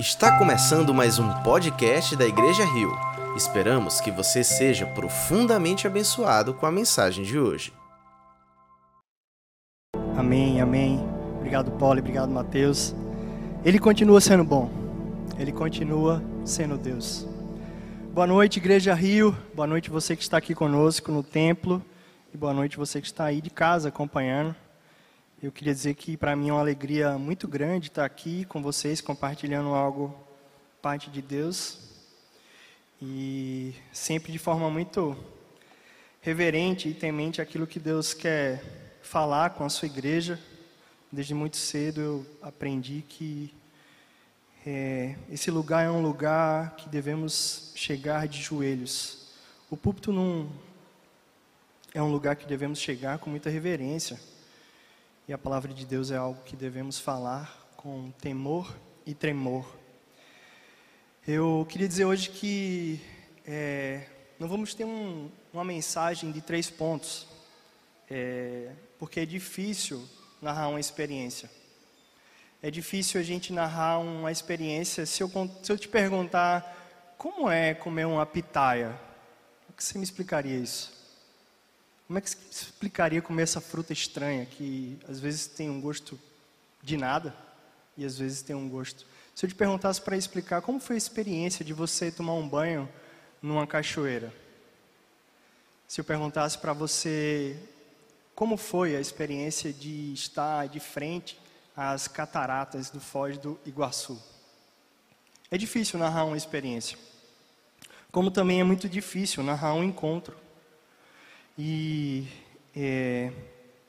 Está começando mais um podcast da Igreja Rio. Esperamos que você seja profundamente abençoado com a mensagem de hoje. Amém, amém. Obrigado, Paulo, obrigado, Mateus. Ele continua sendo bom. Ele continua sendo Deus. Boa noite, Igreja Rio. Boa noite você que está aqui conosco no templo. E boa noite você que está aí de casa acompanhando. Eu queria dizer que para mim é uma alegria muito grande estar aqui com vocês, compartilhando algo parte de Deus. E sempre de forma muito reverente e temente aquilo que Deus quer falar com a sua igreja. Desde muito cedo eu aprendi que é, esse lugar é um lugar que devemos chegar de joelhos. O púlpito não é um lugar que devemos chegar com muita reverência e a palavra de Deus é algo que devemos falar com temor e tremor. Eu queria dizer hoje que é, não vamos ter um, uma mensagem de três pontos, é, porque é difícil narrar uma experiência. É difícil a gente narrar uma experiência. Se eu, se eu te perguntar como é comer uma pitaia, o que você me explicaria isso? Como é que se explicaria comer essa fruta estranha que às vezes tem um gosto de nada e às vezes tem um gosto? Se eu te perguntasse para explicar como foi a experiência de você tomar um banho numa cachoeira? Se eu perguntasse para você como foi a experiência de estar de frente às cataratas do Foz do Iguaçu? É difícil narrar uma experiência. Como também é muito difícil narrar um encontro. E é,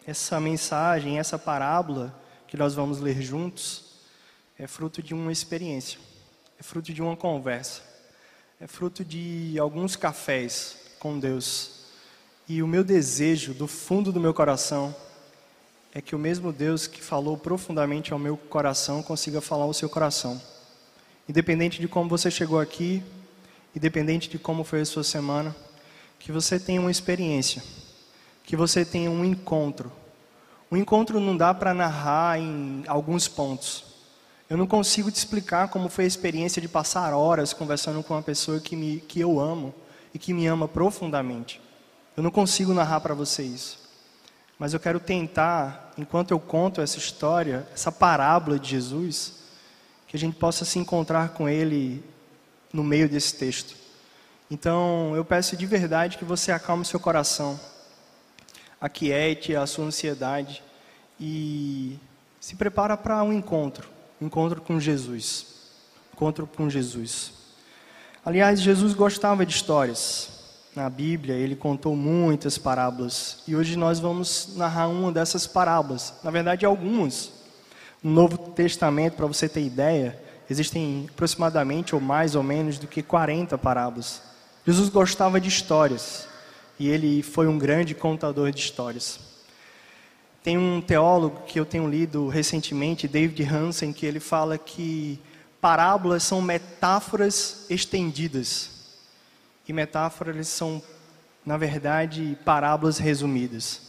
essa mensagem, essa parábola que nós vamos ler juntos, é fruto de uma experiência, é fruto de uma conversa, é fruto de alguns cafés com Deus. E o meu desejo, do fundo do meu coração, é que o mesmo Deus que falou profundamente ao meu coração consiga falar ao seu coração. Independente de como você chegou aqui, independente de como foi a sua semana, que você tenha uma experiência, que você tenha um encontro. O encontro não dá para narrar em alguns pontos. Eu não consigo te explicar como foi a experiência de passar horas conversando com uma pessoa que, me, que eu amo e que me ama profundamente. Eu não consigo narrar para você isso. Mas eu quero tentar, enquanto eu conto essa história, essa parábola de Jesus, que a gente possa se encontrar com Ele no meio desse texto. Então, eu peço de verdade que você acalme seu coração, aquiete a sua ansiedade e se prepara para um encontro, encontro com Jesus. Encontro com Jesus. Aliás, Jesus gostava de histórias. Na Bíblia, ele contou muitas parábolas. E hoje nós vamos narrar uma dessas parábolas. Na verdade, algumas. No Novo Testamento, para você ter ideia, existem aproximadamente ou mais ou menos do que 40 parábolas. Jesus gostava de histórias e ele foi um grande contador de histórias. Tem um teólogo que eu tenho lido recentemente, David Hansen, que ele fala que parábolas são metáforas estendidas. E metáforas são, na verdade, parábolas resumidas.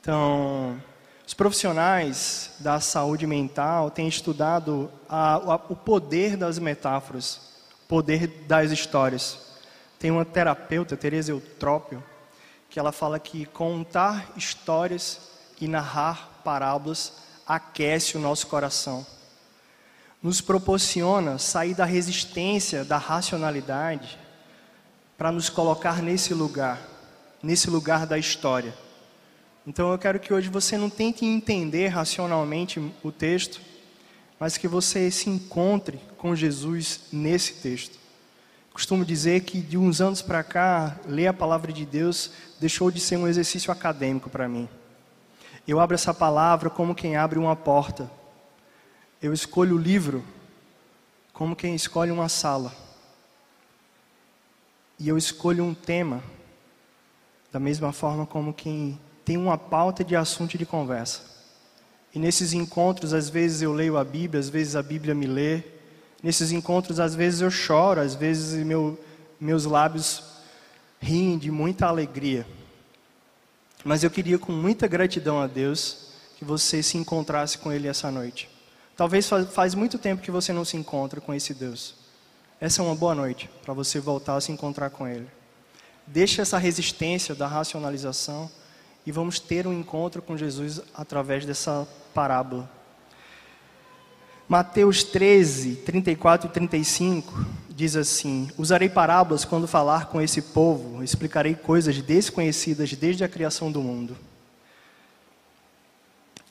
Então, os profissionais da saúde mental têm estudado a, a, o poder das metáforas, o poder das histórias. Tem uma terapeuta, Teresa Eutrópio, que ela fala que contar histórias e narrar parábolas aquece o nosso coração. Nos proporciona sair da resistência, da racionalidade, para nos colocar nesse lugar, nesse lugar da história. Então eu quero que hoje você não tente entender racionalmente o texto, mas que você se encontre com Jesus nesse texto. Costumo dizer que de uns anos para cá, ler a palavra de Deus deixou de ser um exercício acadêmico para mim. Eu abro essa palavra como quem abre uma porta. Eu escolho o livro como quem escolhe uma sala. E eu escolho um tema da mesma forma como quem tem uma pauta de assunto de conversa. E nesses encontros, às vezes eu leio a Bíblia, às vezes a Bíblia me lê, Nesses encontros, às vezes eu choro, às vezes meu, meus lábios riem de muita alegria. Mas eu queria, com muita gratidão a Deus, que você se encontrasse com Ele essa noite. Talvez faz muito tempo que você não se encontra com esse Deus. Essa é uma boa noite para você voltar a se encontrar com Ele. Deixe essa resistência da racionalização e vamos ter um encontro com Jesus através dessa parábola. Mateus 13, 34 e 35 diz assim: Usarei parábolas quando falar com esse povo, explicarei coisas desconhecidas desde a criação do mundo.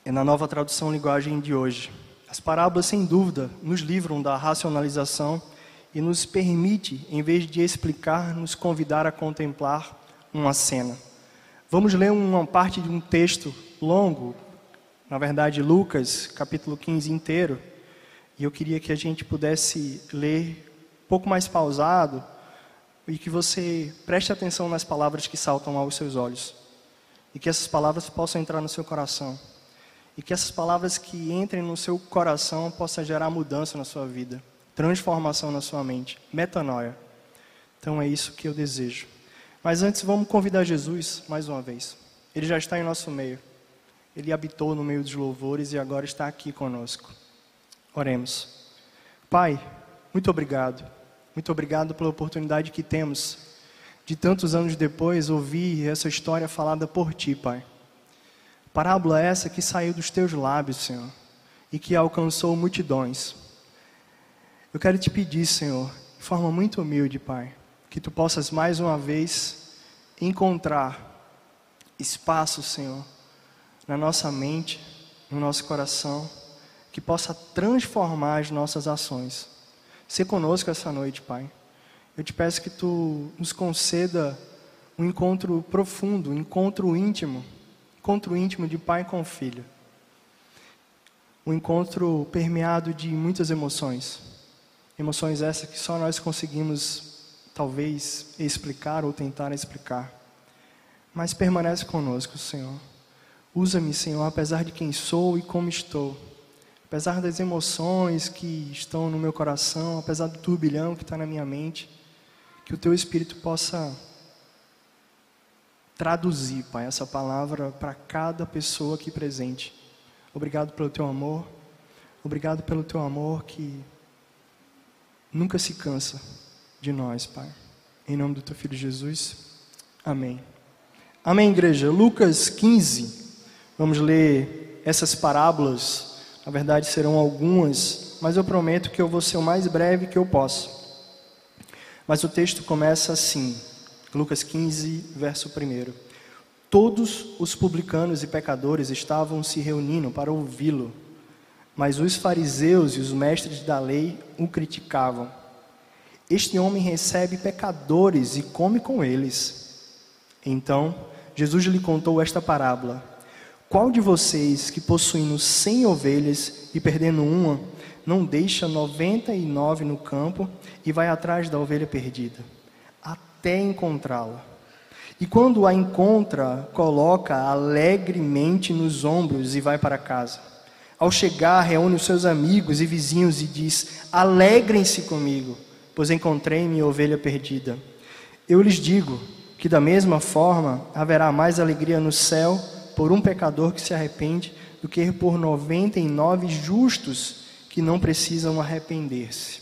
É na nova tradução linguagem de hoje. As parábolas, sem dúvida, nos livram da racionalização e nos permite, em vez de explicar, nos convidar a contemplar uma cena. Vamos ler uma parte de um texto longo, na verdade, Lucas, capítulo 15 inteiro, e eu queria que a gente pudesse ler um pouco mais pausado e que você preste atenção nas palavras que saltam aos seus olhos, e que essas palavras possam entrar no seu coração e que essas palavras que entrem no seu coração possam gerar mudança na sua vida, transformação na sua mente, metanoia. Então é isso que eu desejo. Mas antes vamos convidar Jesus mais uma vez. Ele já está em nosso meio. Ele habitou no meio dos louvores e agora está aqui conosco. Oremos. Pai, muito obrigado. Muito obrigado pela oportunidade que temos de tantos anos depois ouvir essa história falada por ti, Pai. Parábola essa que saiu dos teus lábios, Senhor, e que alcançou multidões. Eu quero te pedir, Senhor, de forma muito humilde, Pai, que tu possas mais uma vez encontrar espaço, Senhor, na nossa mente, no nosso coração, que possa transformar as nossas ações. Se conosco essa noite, Pai. Eu te peço que tu nos conceda um encontro profundo, um encontro íntimo encontro íntimo de pai com filho. Um encontro permeado de muitas emoções. Emoções essas que só nós conseguimos, talvez, explicar ou tentar explicar. Mas permanece conosco, Senhor. Usa-me, Senhor, apesar de quem sou e como estou. Apesar das emoções que estão no meu coração, apesar do turbilhão que está na minha mente, que o Teu Espírito possa traduzir, Pai, essa palavra para cada pessoa aqui presente. Obrigado pelo teu amor. Obrigado pelo teu amor que nunca se cansa de nós, Pai. Em nome do teu filho Jesus. Amém. Amém, igreja. Lucas 15. Vamos ler essas parábolas. Na verdade, serão algumas, mas eu prometo que eu vou ser o mais breve que eu posso. Mas o texto começa assim: Lucas 15, verso 1. Todos os publicanos e pecadores estavam se reunindo para ouvi-lo, mas os fariseus e os mestres da lei o criticavam. Este homem recebe pecadores e come com eles. Então, Jesus lhe contou esta parábola: Qual de vocês que possuindo cem ovelhas e perdendo uma, não deixa noventa e nove no campo e vai atrás da ovelha perdida? até encontrá-la. E quando a encontra, coloca alegremente nos ombros e vai para casa. Ao chegar, reúne os seus amigos e vizinhos e diz: Alegrem-se comigo, pois encontrei minha ovelha perdida. Eu lhes digo que, da mesma forma, haverá mais alegria no céu por um pecador que se arrepende do que por noventa e nove justos que não precisam arrepender-se.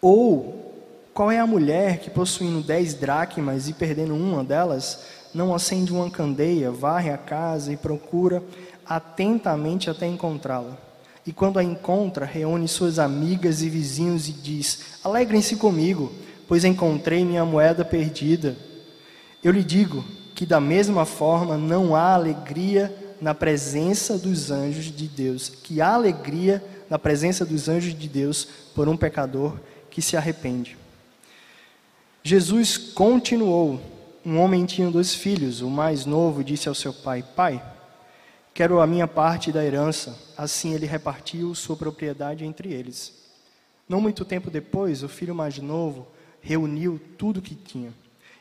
Ou qual é a mulher que, possuindo dez dracmas e perdendo uma delas, não acende uma candeia, varre a casa e procura atentamente até encontrá-la? E quando a encontra, reúne suas amigas e vizinhos e diz: Alegrem-se comigo, pois encontrei minha moeda perdida. Eu lhe digo que, da mesma forma, não há alegria na presença dos anjos de Deus, que há alegria na presença dos anjos de Deus por um pecador que se arrepende. Jesus continuou. Um homem tinha dois filhos. O mais novo disse ao seu pai: Pai, quero a minha parte da herança. Assim ele repartiu sua propriedade entre eles. Não muito tempo depois, o filho mais novo reuniu tudo o que tinha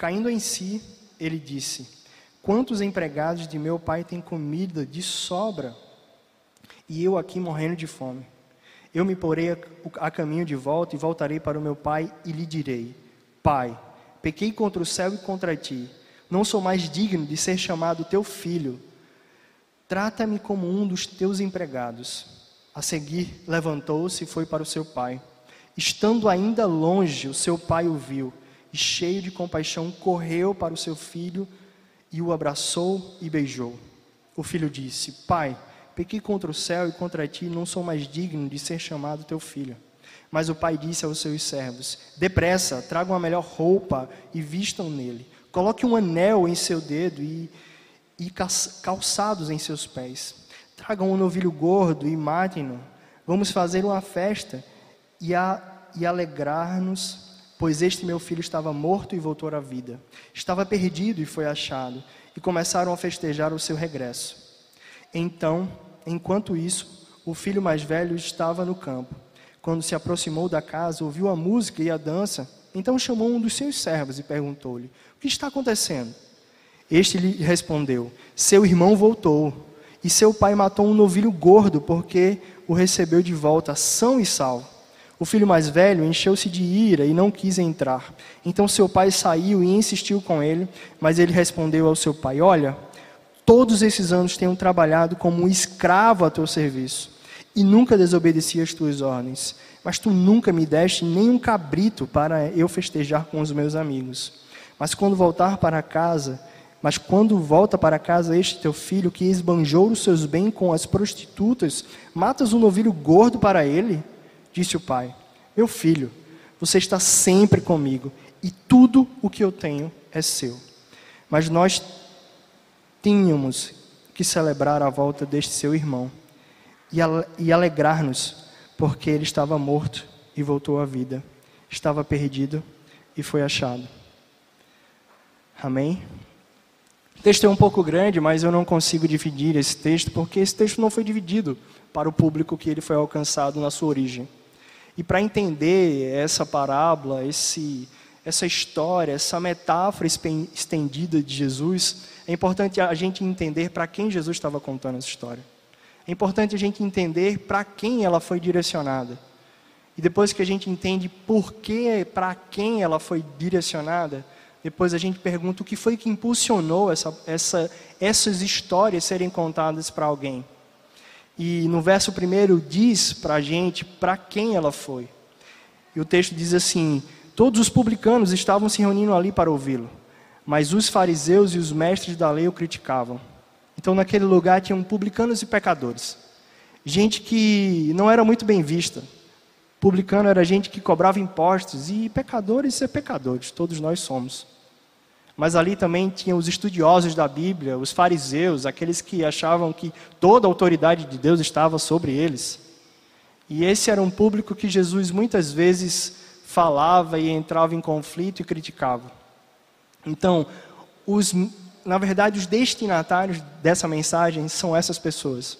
Caindo em si, ele disse: Quantos empregados de meu pai têm comida de sobra e eu aqui morrendo de fome? Eu me porei a caminho de volta e voltarei para o meu pai e lhe direi: Pai, pequei contra o céu e contra ti. Não sou mais digno de ser chamado teu filho Trata-me como um dos teus empregados. A seguir, levantou-se e foi para o seu pai. Estando ainda longe, o seu pai o viu e, cheio de compaixão, correu para o seu filho e o abraçou e beijou. O filho disse: Pai, pequei contra o céu e contra ti, não sou mais digno de ser chamado teu filho. Mas o pai disse aos seus servos: Depressa, tragam a melhor roupa e vistam nele. Coloque um anel em seu dedo e e calçados em seus pés. Tragam um novilho gordo e matem-no. Vamos fazer uma festa e, e alegrar-nos, pois este meu filho estava morto e voltou à vida. Estava perdido e foi achado. E começaram a festejar o seu regresso. Então, enquanto isso, o filho mais velho estava no campo. Quando se aproximou da casa, ouviu a música e a dança. Então chamou um dos seus servos e perguntou-lhe: O que está acontecendo? Este lhe respondeu: Seu irmão voltou, e seu pai matou um novilho gordo, porque o recebeu de volta, são e salvo. O filho mais velho encheu-se de ira e não quis entrar. Então seu pai saiu e insistiu com ele, mas ele respondeu ao seu pai: Olha, todos esses anos tenho trabalhado como um escravo a teu serviço, e nunca desobedeci às tuas ordens. Mas tu nunca me deste nem um cabrito para eu festejar com os meus amigos. Mas quando voltar para casa, mas quando volta para casa este teu filho, que esbanjou os seus bens com as prostitutas, matas um novilho gordo para ele? Disse o pai: Meu filho, você está sempre comigo, e tudo o que eu tenho é seu. Mas nós tínhamos que celebrar a volta deste seu irmão e alegrar-nos, porque ele estava morto e voltou à vida, estava perdido e foi achado. Amém? O texto é um pouco grande, mas eu não consigo dividir esse texto, porque esse texto não foi dividido para o público que ele foi alcançado na sua origem. E para entender essa parábola, esse, essa história, essa metáfora estendida de Jesus, é importante a gente entender para quem Jesus estava contando essa história. É importante a gente entender para quem ela foi direcionada. E depois que a gente entende por que, para quem ela foi direcionada, depois a gente pergunta o que foi que impulsionou essa, essa, essas histórias serem contadas para alguém. E no verso primeiro diz para a gente para quem ela foi. E o texto diz assim: Todos os publicanos estavam se reunindo ali para ouvi-lo, mas os fariseus e os mestres da lei o criticavam. Então naquele lugar tinham publicanos e pecadores. Gente que não era muito bem vista. Publicano era gente que cobrava impostos e pecadores é pecadores, todos nós somos. Mas ali também tinha os estudiosos da Bíblia, os fariseus, aqueles que achavam que toda a autoridade de Deus estava sobre eles. E esse era um público que Jesus muitas vezes falava e entrava em conflito e criticava. Então, os, na verdade, os destinatários dessa mensagem são essas pessoas.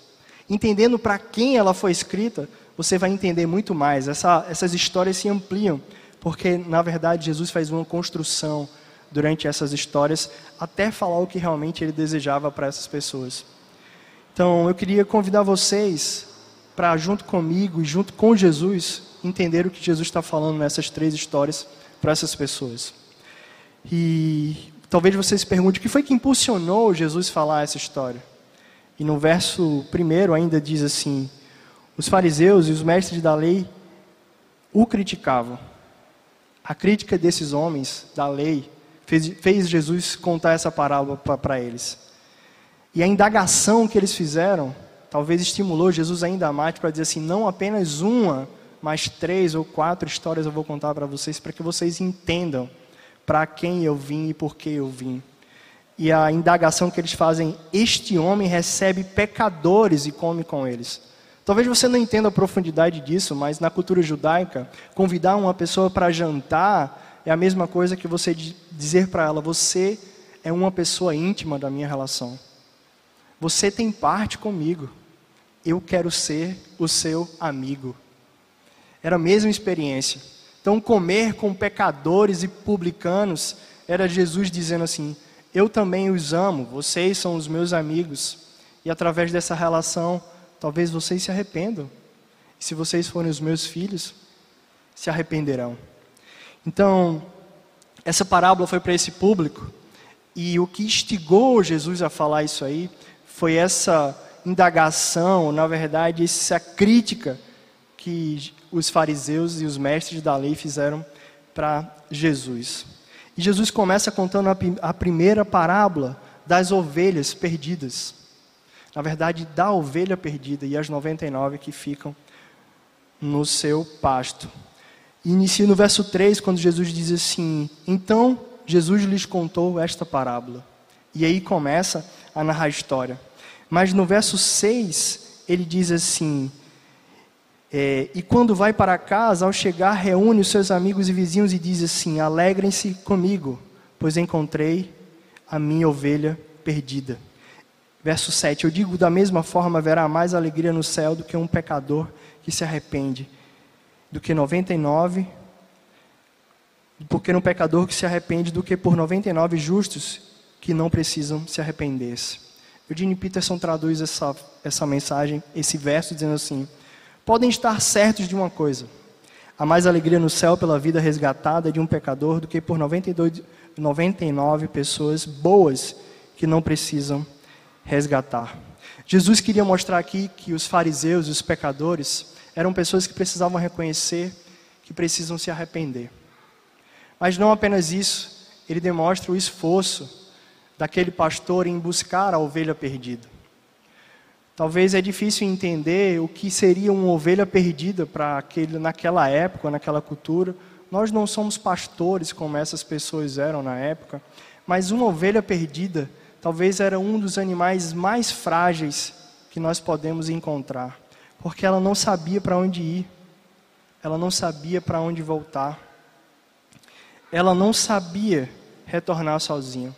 Entendendo para quem ela foi escrita, você vai entender muito mais. Essa, essas histórias se ampliam, porque, na verdade, Jesus faz uma construção durante essas histórias, até falar o que realmente ele desejava para essas pessoas. Então, eu queria convidar vocês para, junto comigo e junto com Jesus, entender o que Jesus está falando nessas três histórias para essas pessoas. E talvez você se pergunte o que foi que impulsionou Jesus falar essa história. E no verso primeiro ainda diz assim: os fariseus e os mestres da lei o criticavam. A crítica desses homens da lei fez, fez Jesus contar essa parábola para eles. E a indagação que eles fizeram, talvez estimulou Jesus ainda mais para dizer assim: não apenas uma, mas três ou quatro histórias eu vou contar para vocês, para que vocês entendam para quem eu vim e por que eu vim. E a indagação que eles fazem: este homem recebe pecadores e come com eles. Talvez você não entenda a profundidade disso, mas na cultura judaica, convidar uma pessoa para jantar é a mesma coisa que você dizer para ela: você é uma pessoa íntima da minha relação. Você tem parte comigo. eu quero ser o seu amigo. Era a mesma experiência. Então, comer com pecadores e publicanos era Jesus dizendo assim: Eu também os amo, vocês são os meus amigos. E através dessa relação, talvez vocês se arrependam. E se vocês forem os meus filhos, se arrependerão. Então, essa parábola foi para esse público, e o que instigou Jesus a falar isso aí foi essa indagação, na verdade, essa crítica que os fariseus e os mestres da lei fizeram para Jesus. E Jesus começa contando a, primeira parábola das ovelhas perdidas. Na verdade, da ovelha perdida e as 99 que ficam no seu pasto. Inicia no verso 3, quando Jesus diz assim: Então Jesus lhes contou esta parábola. E aí começa a narrar a história. Mas no verso 6, ele diz assim: é, E quando vai para casa, ao chegar, reúne os seus amigos e vizinhos e diz assim: Alegrem-se comigo, pois encontrei a minha ovelha perdida. Verso 7: Eu digo, da mesma forma haverá mais alegria no céu do que um pecador que se arrepende do que 99, porque no pecador que se arrepende do que por 99 justos que não precisam se arrepender. Eugene Peterson traduz essa, essa mensagem, esse verso, dizendo assim: Podem estar certos de uma coisa. Há mais alegria no céu pela vida resgatada de um pecador do que por 92, 99 pessoas boas que não precisam resgatar. Jesus queria mostrar aqui que os fariseus os pecadores eram pessoas que precisavam reconhecer que precisam se arrepender. Mas não apenas isso, ele demonstra o esforço daquele pastor em buscar a ovelha perdida. Talvez é difícil entender o que seria uma ovelha perdida para aquele naquela época, naquela cultura. Nós não somos pastores como essas pessoas eram na época, mas uma ovelha perdida talvez era um dos animais mais frágeis que nós podemos encontrar porque ela não sabia para onde ir, ela não sabia para onde voltar, ela não sabia retornar sozinha,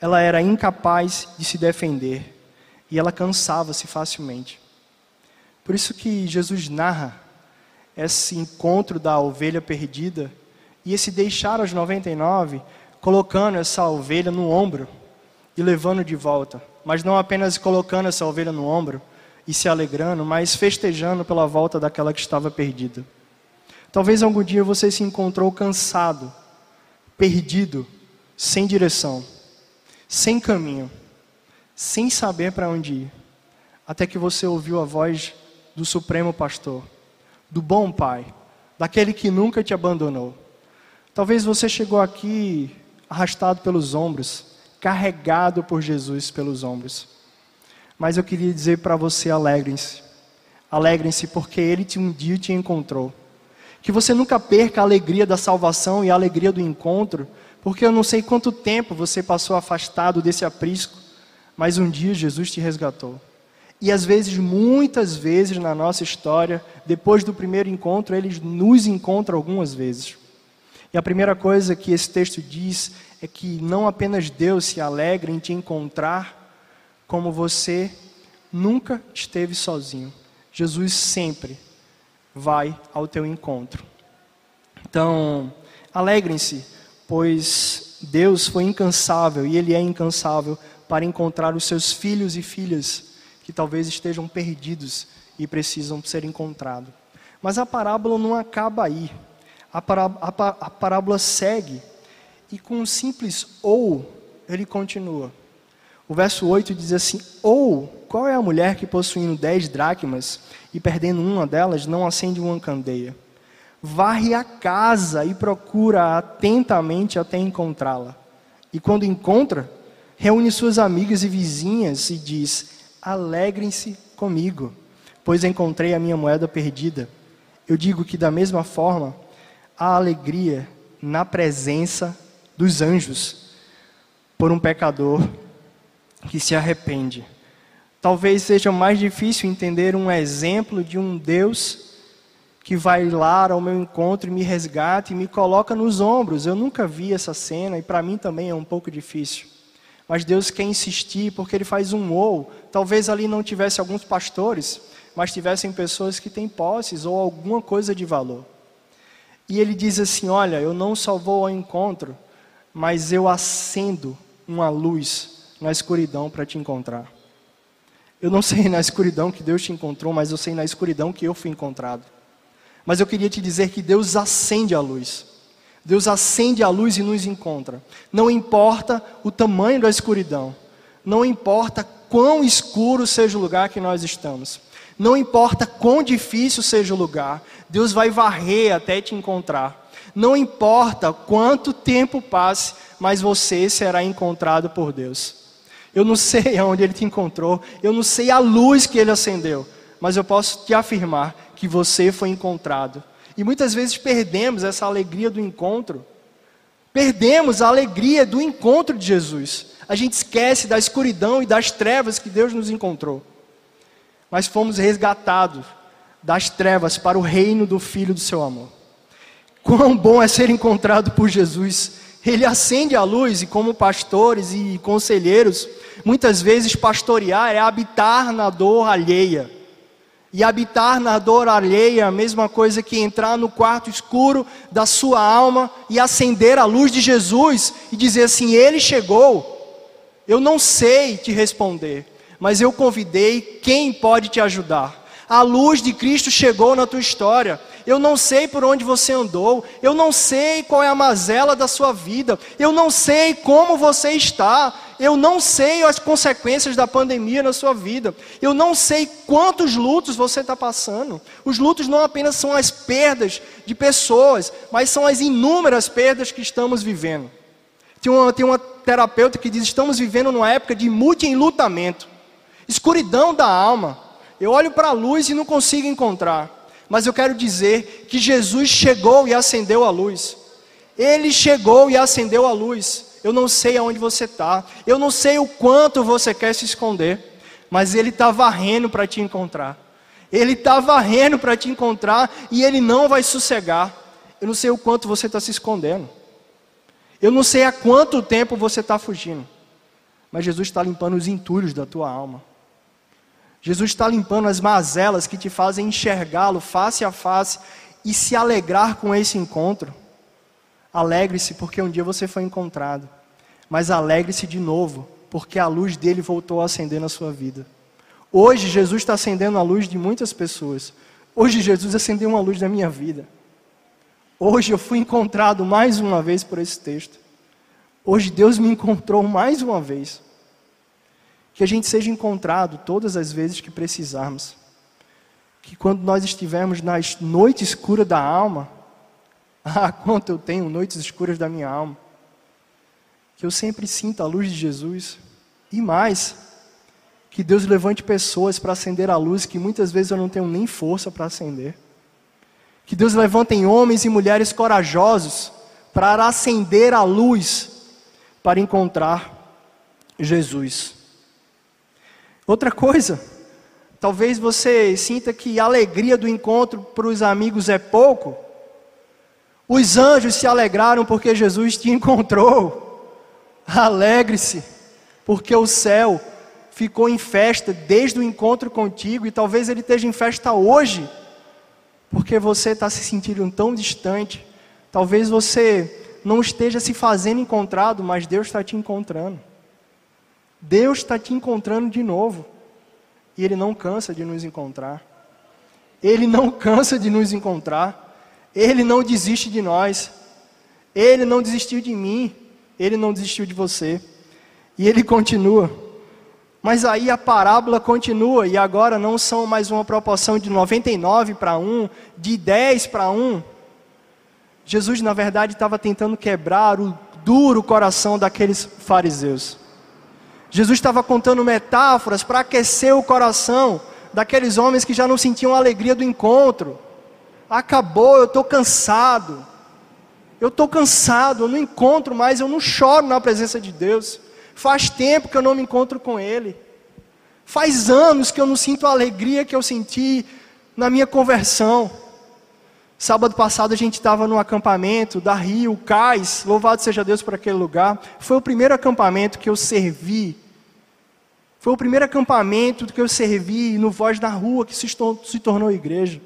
ela era incapaz de se defender. E ela cansava-se facilmente. Por isso que Jesus narra esse encontro da ovelha perdida e esse deixar aos 99, colocando essa ovelha no ombro e levando de volta, mas não apenas colocando essa ovelha no ombro, e se alegrando, mas festejando pela volta daquela que estava perdida. Talvez algum dia você se encontrou cansado, perdido, sem direção, sem caminho, sem saber para onde ir, até que você ouviu a voz do Supremo Pastor, do bom Pai, daquele que nunca te abandonou. Talvez você chegou aqui arrastado pelos ombros, carregado por Jesus pelos ombros. Mas eu queria dizer para você: alegrem-se. Alegrem-se porque Ele um dia te encontrou. Que você nunca perca a alegria da salvação e a alegria do encontro, porque eu não sei quanto tempo você passou afastado desse aprisco, mas um dia Jesus te resgatou. E às vezes, muitas vezes na nossa história, depois do primeiro encontro, Ele nos encontra algumas vezes. E a primeira coisa que esse texto diz é que não apenas Deus se alegra em te encontrar, como você nunca esteve sozinho. Jesus sempre vai ao teu encontro. Então, alegrem-se, pois Deus foi incansável e Ele é incansável para encontrar os seus filhos e filhas que talvez estejam perdidos e precisam ser encontrados. Mas a parábola não acaba aí. A, pará a, a parábola segue e com um simples ou ele continua. O verso 8 diz assim: Ou qual é a mulher que possuindo dez dracmas e perdendo uma delas não acende uma candeia? Varre a casa e procura atentamente até encontrá-la. E quando encontra, reúne suas amigas e vizinhas e diz: Alegrem-se comigo, pois encontrei a minha moeda perdida. Eu digo que da mesma forma há alegria na presença dos anjos por um pecador que se arrepende. Talvez seja mais difícil entender um exemplo de um Deus que vai lá ao meu encontro e me resgata e me coloca nos ombros. Eu nunca vi essa cena e para mim também é um pouco difícil. Mas Deus quer insistir porque Ele faz um ou talvez ali não tivesse alguns pastores, mas tivessem pessoas que têm posses ou alguma coisa de valor. E ele diz assim: Olha, eu não só vou ao encontro, mas eu acendo uma luz na escuridão para te encontrar. Eu não sei na escuridão que Deus te encontrou, mas eu sei na escuridão que eu fui encontrado. Mas eu queria te dizer que Deus acende a luz. Deus acende a luz e nos encontra. Não importa o tamanho da escuridão, não importa quão escuro seja o lugar que nós estamos, não importa quão difícil seja o lugar, Deus vai varrer até te encontrar. Não importa quanto tempo passe, mas você será encontrado por Deus. Eu não sei aonde ele te encontrou, eu não sei a luz que ele acendeu, mas eu posso te afirmar que você foi encontrado. E muitas vezes perdemos essa alegria do encontro. Perdemos a alegria do encontro de Jesus. A gente esquece da escuridão e das trevas que Deus nos encontrou. Mas fomos resgatados das trevas para o reino do Filho do seu amor. Quão bom é ser encontrado por Jesus. Ele acende a luz e, como pastores e conselheiros, muitas vezes pastorear é habitar na dor alheia. E habitar na dor alheia é a mesma coisa que entrar no quarto escuro da sua alma e acender a luz de Jesus e dizer assim: Ele chegou. Eu não sei te responder, mas eu convidei quem pode te ajudar. A luz de Cristo chegou na tua história. Eu não sei por onde você andou, eu não sei qual é a mazela da sua vida, eu não sei como você está, eu não sei as consequências da pandemia na sua vida. Eu não sei quantos lutos você está passando. Os lutos não apenas são as perdas de pessoas, mas são as inúmeras perdas que estamos vivendo. Tem uma, tem uma terapeuta que diz: estamos vivendo numa época de multi-enlutamento, escuridão da alma. Eu olho para a luz e não consigo encontrar. Mas eu quero dizer que Jesus chegou e acendeu a luz. Ele chegou e acendeu a luz. Eu não sei aonde você está. Eu não sei o quanto você quer se esconder. Mas Ele está varrendo para te encontrar. Ele está varrendo para te encontrar e Ele não vai sossegar. Eu não sei o quanto você está se escondendo. Eu não sei há quanto tempo você está fugindo. Mas Jesus está limpando os entulhos da tua alma. Jesus está limpando as mazelas que te fazem enxergá-lo face a face e se alegrar com esse encontro. Alegre-se porque um dia você foi encontrado, mas alegre-se de novo, porque a luz dele voltou a acender na sua vida. Hoje Jesus está acendendo a luz de muitas pessoas. Hoje Jesus acendeu uma luz na minha vida. Hoje eu fui encontrado mais uma vez por esse texto. Hoje Deus me encontrou mais uma vez. Que a gente seja encontrado todas as vezes que precisarmos. Que quando nós estivermos na noite escura da alma, ah, quanto eu tenho noites escuras da minha alma. Que eu sempre sinta a luz de Jesus. E mais, que Deus levante pessoas para acender a luz que muitas vezes eu não tenho nem força para acender. Que Deus levante homens e mulheres corajosos para acender a luz para encontrar Jesus. Outra coisa, talvez você sinta que a alegria do encontro para os amigos é pouco, os anjos se alegraram porque Jesus te encontrou. Alegre-se, porque o céu ficou em festa desde o encontro contigo e talvez ele esteja em festa hoje, porque você está se sentindo tão distante. Talvez você não esteja se fazendo encontrado, mas Deus está te encontrando. Deus está te encontrando de novo. E Ele não cansa de nos encontrar. Ele não cansa de nos encontrar. Ele não desiste de nós. Ele não desistiu de mim. Ele não desistiu de você. E ele continua. Mas aí a parábola continua, e agora não são mais uma proporção de 99 para 1, de 10 para 1. Jesus, na verdade, estava tentando quebrar o duro coração daqueles fariseus. Jesus estava contando metáforas para aquecer o coração daqueles homens que já não sentiam a alegria do encontro acabou, eu estou cansado. Eu estou cansado, eu não encontro mais, eu não choro na presença de Deus. Faz tempo que eu não me encontro com Ele. Faz anos que eu não sinto a alegria que eu senti na minha conversão. Sábado passado a gente estava no acampamento da Rio, Cais, louvado seja Deus por aquele lugar. Foi o primeiro acampamento que eu servi Foi o primeiro acampamento que eu servi no Voz da Rua que se tornou igreja.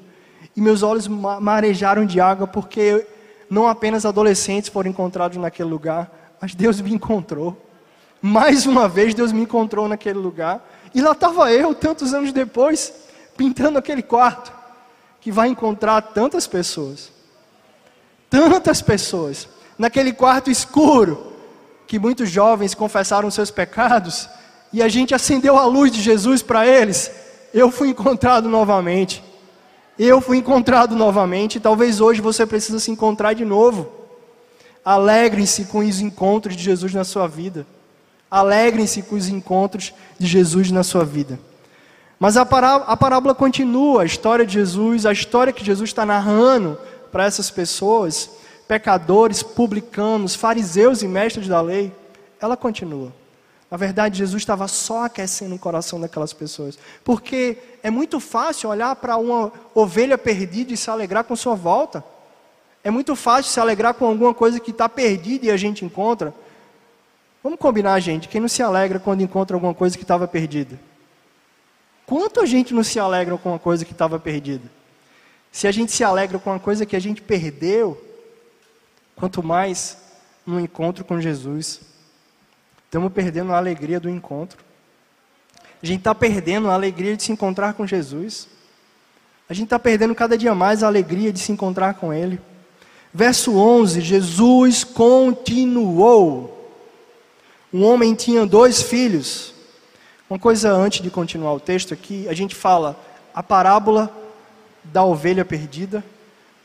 E meus olhos marejaram de água porque não apenas adolescentes foram encontrados naquele lugar, mas Deus me encontrou. Mais uma vez Deus me encontrou naquele lugar. E lá estava eu, tantos anos depois, pintando aquele quarto, que vai encontrar tantas pessoas. Tantas pessoas. Naquele quarto escuro, que muitos jovens confessaram seus pecados, e a gente acendeu a luz de Jesus para eles. Eu fui encontrado novamente. Eu fui encontrado novamente. Talvez hoje você precisa se encontrar de novo. Alegrem-se com os encontros de Jesus na sua vida. Alegrem-se com os encontros de Jesus na sua vida. Mas a, parábola continua, a história de Jesus, a história que Jesus está narrando para essas pessoas, pecadores, publicanos, fariseus e mestres da lei, ela continua. Na verdade, Jesus estava só aquecendo o coração daquelas pessoas. Porque é muito fácil olhar para uma ovelha perdida e se alegrar com sua volta. É muito fácil se alegrar com alguma coisa que está perdida e a gente encontra. Vamos combinar, gente. Quem não se alegra quando encontra alguma coisa que estava perdida? Quanto a gente não se alegra com uma coisa que estava perdida? Se a gente se alegra com uma coisa que a gente perdeu, quanto mais no encontro com Jesus. Estamos perdendo a alegria do encontro. A gente está perdendo a alegria de se encontrar com Jesus. A gente está perdendo cada dia mais a alegria de se encontrar com Ele. Verso 11: Jesus continuou. Um homem tinha dois filhos. Uma coisa antes de continuar o texto aqui, a gente fala a parábola da ovelha perdida,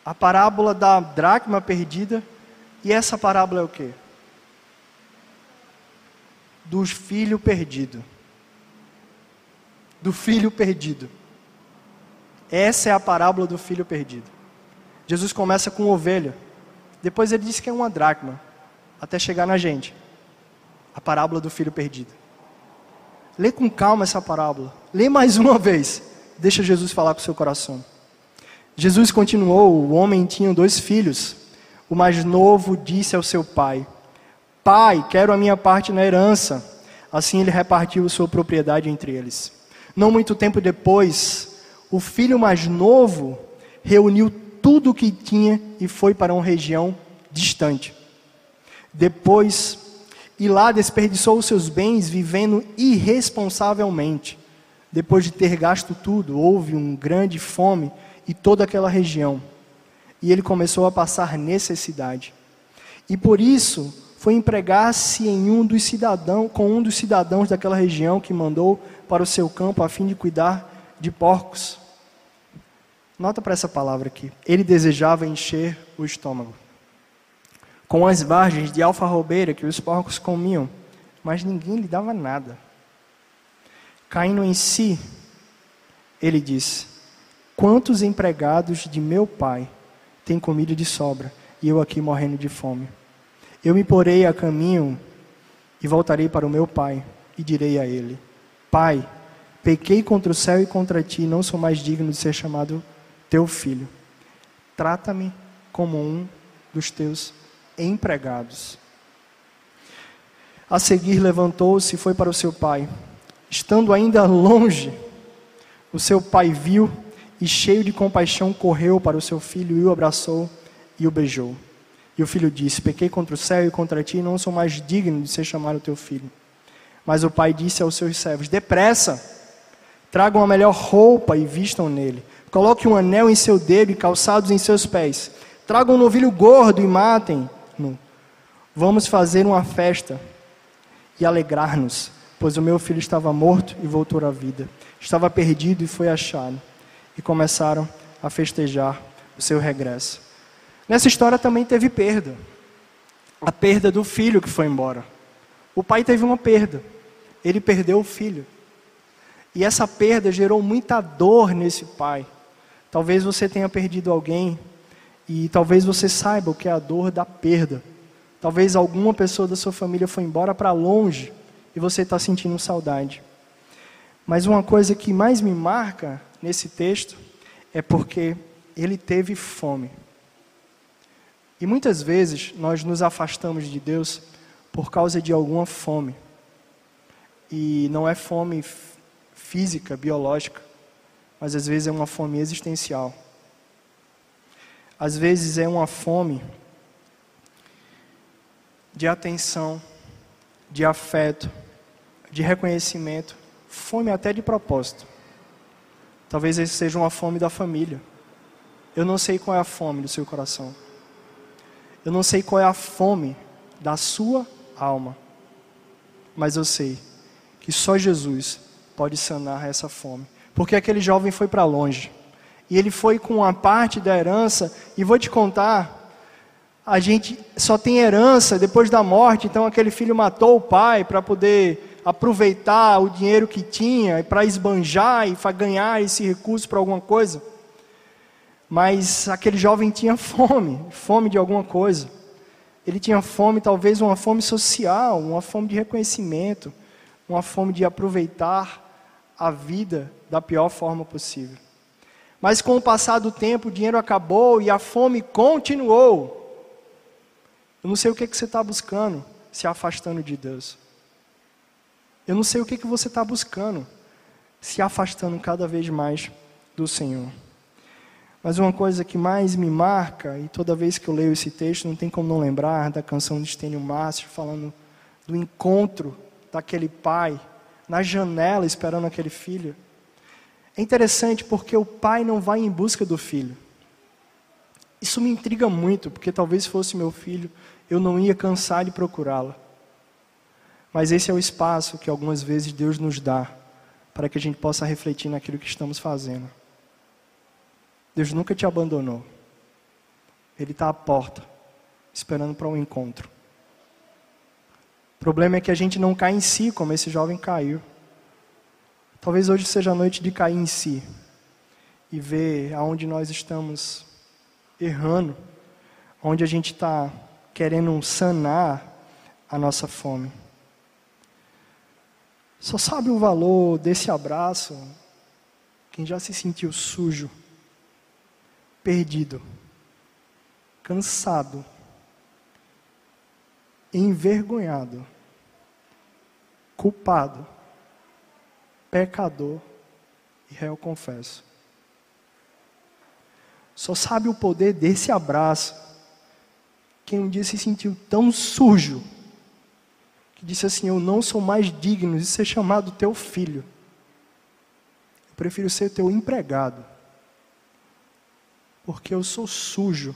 a parábola da dracma perdida, e essa parábola é o quê? Do filho perdido. Do filho perdido. Essa é a parábola do filho perdido. Jesus começa com ovelha. Depois ele diz que é uma dracma. Até chegar na gente. A parábola do filho perdido. Lê com calma essa parábola. Lê mais uma vez. Deixa Jesus falar com o seu coração. Jesus continuou: O homem tinha dois filhos. O mais novo disse ao seu pai: Pai, quero a minha parte na herança. Assim ele repartiu sua propriedade entre eles. Não muito tempo depois, o filho mais novo reuniu tudo o que tinha e foi para uma região distante. Depois e lá desperdiçou os seus bens vivendo irresponsavelmente. Depois de ter gasto tudo, houve uma grande fome em toda aquela região. E ele começou a passar necessidade. E por isso foi empregar-se em um dos cidadãos, com um dos cidadãos daquela região que mandou para o seu campo a fim de cuidar de porcos. Nota para essa palavra aqui. Ele desejava encher o estômago com as vargens de alfarrobeira que os porcos comiam, mas ninguém lhe dava nada. Caindo em si, ele disse: Quantos empregados de meu pai têm comida de sobra e eu aqui morrendo de fome? Eu me porei a caminho e voltarei para o meu pai e direi a ele: Pai, pequei contra o céu e contra ti, não sou mais digno de ser chamado teu filho. Trata-me como um dos teus empregados. A seguir levantou-se e foi para o seu pai. Estando ainda longe, o seu pai viu e, cheio de compaixão, correu para o seu filho e o abraçou e o beijou. E o filho disse: Pequei contra o céu e contra ti, e não sou mais digno de ser chamado teu filho. Mas o pai disse aos seus servos: Depressa, tragam a melhor roupa e vistam nele. Coloque um anel em seu dedo e calçados em seus pés. Tragam um novilho gordo e matem Vamos fazer uma festa e alegrar-nos, pois o meu filho estava morto e voltou à vida. Estava perdido e foi achado. E começaram a festejar o seu regresso. Nessa história também teve perda. A perda do filho que foi embora. O pai teve uma perda. Ele perdeu o filho. E essa perda gerou muita dor nesse pai. Talvez você tenha perdido alguém e talvez você saiba o que é a dor da perda. Talvez alguma pessoa da sua família foi embora para longe e você está sentindo saudade. Mas uma coisa que mais me marca nesse texto é porque ele teve fome. E muitas vezes nós nos afastamos de Deus por causa de alguma fome. E não é fome física, biológica, mas às vezes é uma fome existencial. Às vezes é uma fome de atenção, de afeto, de reconhecimento, fome até de propósito. Talvez esse seja uma fome da família. Eu não sei qual é a fome do seu coração. Eu não sei qual é a fome da sua alma. Mas eu sei que só Jesus pode sanar essa fome. Porque aquele jovem foi para longe. E ele foi com uma parte da herança, e vou te contar, a gente só tem herança depois da morte, então aquele filho matou o pai para poder aproveitar o dinheiro que tinha, para esbanjar e para ganhar esse recurso para alguma coisa. Mas aquele jovem tinha fome, fome de alguma coisa. Ele tinha fome, talvez uma fome social, uma fome de reconhecimento, uma fome de aproveitar a vida da pior forma possível. Mas com o passar do tempo, o dinheiro acabou e a fome continuou. Eu não sei o que, que você está buscando, se afastando de Deus. Eu não sei o que, que você está buscando, se afastando cada vez mais do Senhor. Mas uma coisa que mais me marca, e toda vez que eu leio esse texto, não tem como não lembrar da canção de Stênio Márcio, falando do encontro daquele pai na janela esperando aquele filho. É interessante porque o pai não vai em busca do filho. Isso me intriga muito, porque talvez fosse meu filho, eu não ia cansar de procurá-lo. Mas esse é o espaço que algumas vezes Deus nos dá para que a gente possa refletir naquilo que estamos fazendo. Deus nunca te abandonou. Ele está à porta, esperando para um encontro. O problema é que a gente não cai em si, como esse jovem caiu. Talvez hoje seja a noite de cair em si e ver aonde nós estamos errando, onde a gente está querendo sanar a nossa fome. Só sabe o valor desse abraço quem já se sentiu sujo perdido, cansado, envergonhado, culpado, pecador e réu confesso. Só sabe o poder desse abraço quem um dia se sentiu tão sujo que disse assim: Eu não sou mais digno de ser chamado teu filho. Eu prefiro ser teu empregado porque eu sou sujo,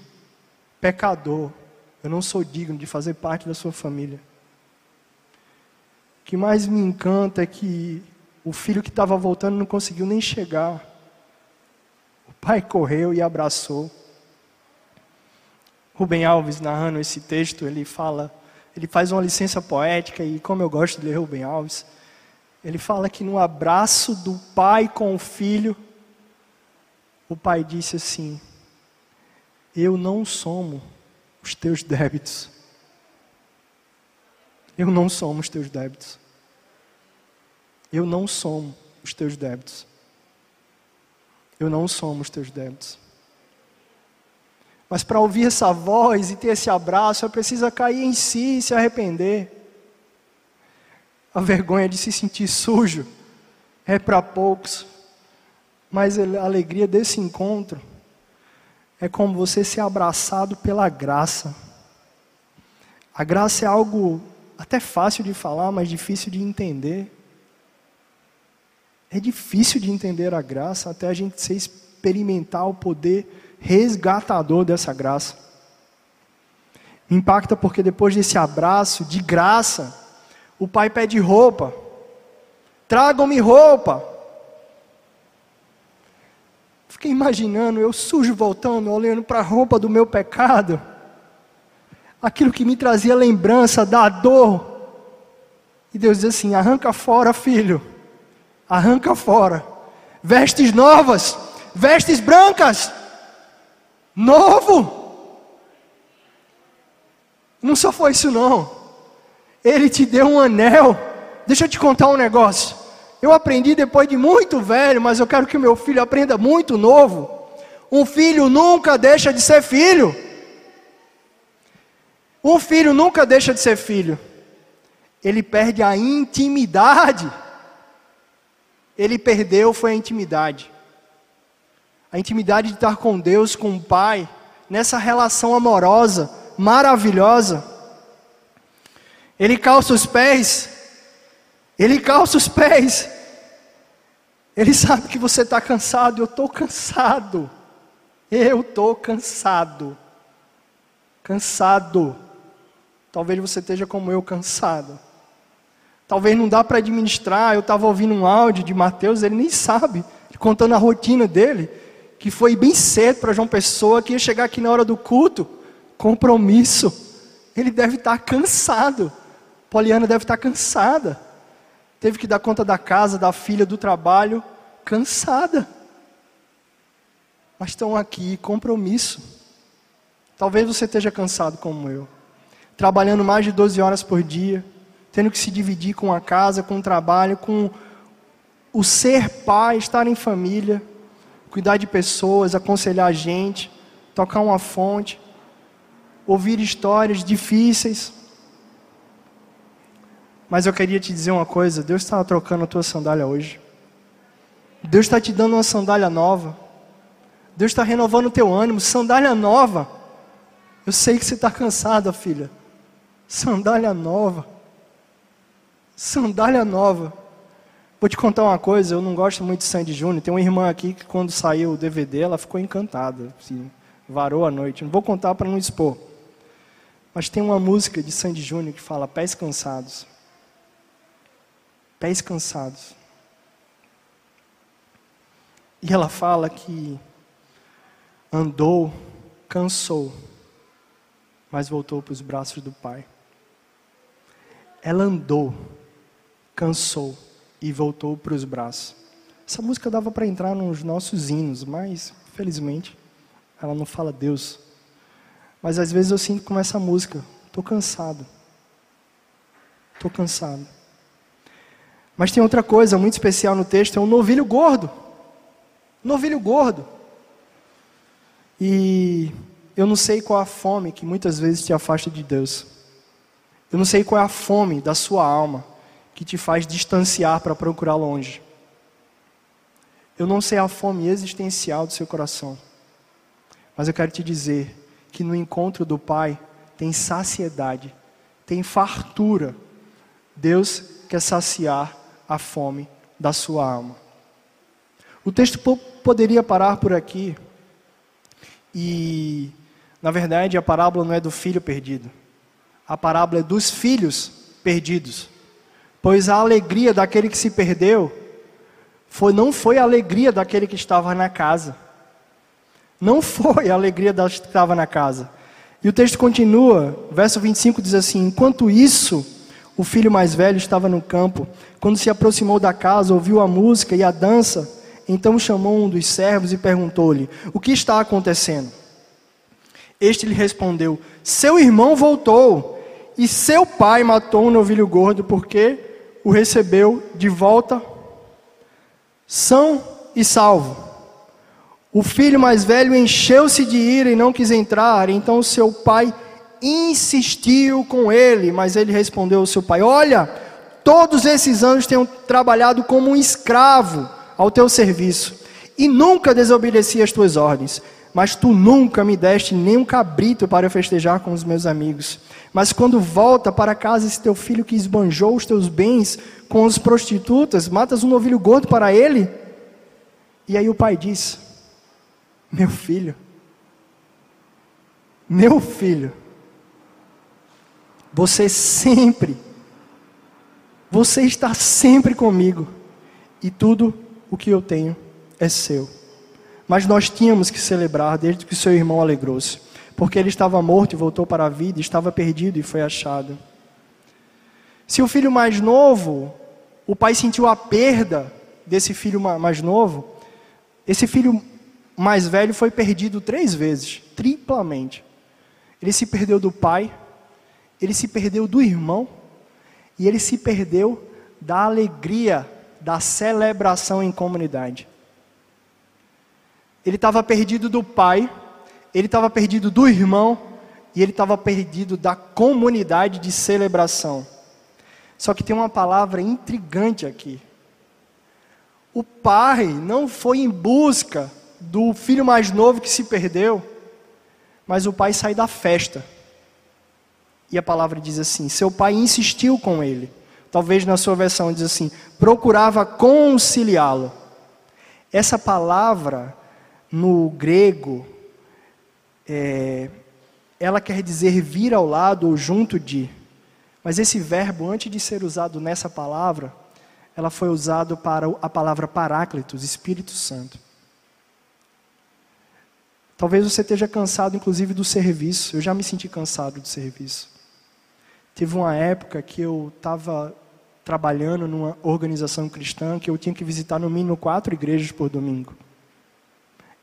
pecador, eu não sou digno de fazer parte da sua família. O que mais me encanta é que o filho que estava voltando não conseguiu nem chegar. O pai correu e abraçou. Rubem Alves, narrando esse texto, ele fala, ele faz uma licença poética, e como eu gosto de ler Rubem Alves, ele fala que no abraço do pai com o filho, o pai disse assim: eu não somo os teus débitos. Eu não somo os teus débitos. Eu não somo os teus débitos. Eu não somo os teus débitos. Mas para ouvir essa voz e ter esse abraço, é preciso cair em si e se arrepender. A vergonha de se sentir sujo é para poucos, mas a alegria desse encontro é como você ser abraçado pela graça. A graça é algo até fácil de falar, mas difícil de entender. É difícil de entender a graça até a gente se experimentar o poder resgatador dessa graça. Impacta porque depois desse abraço de graça, o pai pede roupa. Tragam-me roupa. Fiquei imaginando, eu sujo voltando, olhando para a roupa do meu pecado, aquilo que me trazia lembrança da dor. E Deus diz assim: arranca fora, filho, arranca fora, vestes novas, vestes brancas, novo. Não só foi isso, não. Ele te deu um anel. Deixa eu te contar um negócio. Eu aprendi depois de muito velho, mas eu quero que o meu filho aprenda muito novo. Um filho nunca deixa de ser filho. Um filho nunca deixa de ser filho. ele perde a intimidade. Ele perdeu foi a intimidade. A intimidade de estar com Deus, com o Pai, nessa relação amorosa, maravilhosa. Ele calça os pés, ele calça os pés. Ele sabe que você está cansado, eu estou cansado. Eu estou cansado. Cansado. Talvez você esteja como eu, cansado. Talvez não dá para administrar. Eu estava ouvindo um áudio de Mateus, ele nem sabe, contando a rotina dele, que foi bem cedo para João Pessoa, que ia chegar aqui na hora do culto. Compromisso. Ele deve estar tá cansado. Poliana deve estar tá cansada. Teve que dar conta da casa, da filha, do trabalho, cansada. Mas estão aqui, compromisso. Talvez você esteja cansado como eu, trabalhando mais de 12 horas por dia, tendo que se dividir com a casa, com o trabalho, com o ser pai, estar em família, cuidar de pessoas, aconselhar a gente, tocar uma fonte, ouvir histórias difíceis. Mas eu queria te dizer uma coisa: Deus está trocando a tua sandália hoje. Deus está te dando uma sandália nova. Deus está renovando o teu ânimo. Sandália nova. Eu sei que você está cansada, filha. Sandália nova. Sandália nova. Vou te contar uma coisa, eu não gosto muito de Sandy Júnior. Tem uma irmã aqui que quando saiu o DVD, ela ficou encantada. Assim, varou a noite. Não vou contar para não expor. Mas tem uma música de Sandy Júnior que fala pés cansados. Pés cansados. E ela fala que andou, cansou, mas voltou para os braços do Pai. Ela andou, cansou e voltou para os braços. Essa música dava para entrar nos nossos hinos, mas, felizmente, ela não fala Deus. Mas às vezes eu sinto como essa música, estou cansado. Estou cansado. Mas tem outra coisa muito especial no texto, é um novilho gordo novilho gordo. E eu não sei qual a fome que muitas vezes te afasta de Deus. Eu não sei qual é a fome da sua alma que te faz distanciar para procurar longe. Eu não sei a fome existencial do seu coração. Mas eu quero te dizer que no encontro do Pai tem saciedade, tem fartura. Deus quer saciar a fome da sua alma. O texto poderia parar por aqui. E, na verdade, a parábola não é do filho perdido. A parábola é dos filhos perdidos. Pois a alegria daquele que se perdeu foi, não foi a alegria daquele que estava na casa. Não foi a alegria da que estava na casa. E o texto continua, verso 25 diz assim: Enquanto isso, o filho mais velho estava no campo. Quando se aproximou da casa, ouviu a música e a dança então chamou um dos servos e perguntou-lhe: O que está acontecendo? Este lhe respondeu: Seu irmão voltou, e seu pai matou um novilho gordo, porque o recebeu de volta são e salvo. O filho mais velho encheu-se de ira e não quis entrar, então seu pai insistiu com ele, mas ele respondeu ao seu pai: Olha, todos esses anos tenho trabalhado como um escravo ao teu serviço, e nunca desobedeci às tuas ordens. Mas tu nunca me deste nem um cabrito para festejar com os meus amigos. Mas quando volta para casa esse teu filho que esbanjou os teus bens com as prostitutas, matas um novilho gordo para ele? E aí o pai diz: Meu filho, meu filho, você sempre, você está sempre comigo, e tudo o que eu tenho é seu. Mas nós tínhamos que celebrar desde que seu irmão alegrou-se, porque ele estava morto e voltou para a vida, estava perdido e foi achado. Se o filho mais novo, o pai sentiu a perda desse filho mais novo, esse filho mais velho foi perdido três vezes, triplamente. Ele se perdeu do pai, ele se perdeu do irmão, e ele se perdeu da alegria da celebração em comunidade. Ele estava perdido do pai, ele estava perdido do irmão e ele estava perdido da comunidade de celebração. Só que tem uma palavra intrigante aqui. O pai não foi em busca do filho mais novo que se perdeu, mas o pai sai da festa. E a palavra diz assim: seu pai insistiu com ele. Talvez na sua versão diz assim: procurava conciliá-lo. Essa palavra no grego, é, ela quer dizer vir ao lado ou junto de. Mas esse verbo, antes de ser usado nessa palavra, ela foi usado para a palavra paráclitos, Espírito Santo. Talvez você esteja cansado, inclusive, do serviço. Eu já me senti cansado do serviço. Teve uma época que eu estava trabalhando numa organização cristã que eu tinha que visitar no mínimo quatro igrejas por domingo.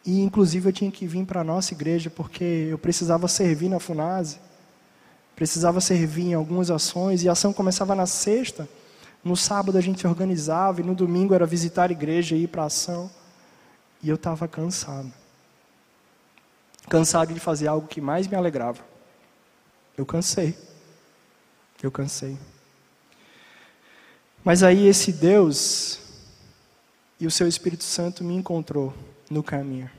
E, inclusive, eu tinha que vir para a nossa igreja porque eu precisava servir na FUNASE, precisava servir em algumas ações, e a ação começava na sexta. No sábado a gente organizava, e no domingo era visitar a igreja e ir para a ação. E eu estava cansado. Cansado de fazer algo que mais me alegrava. Eu cansei. Eu cansei. Mas aí esse Deus e o seu Espírito Santo me encontrou no caminho.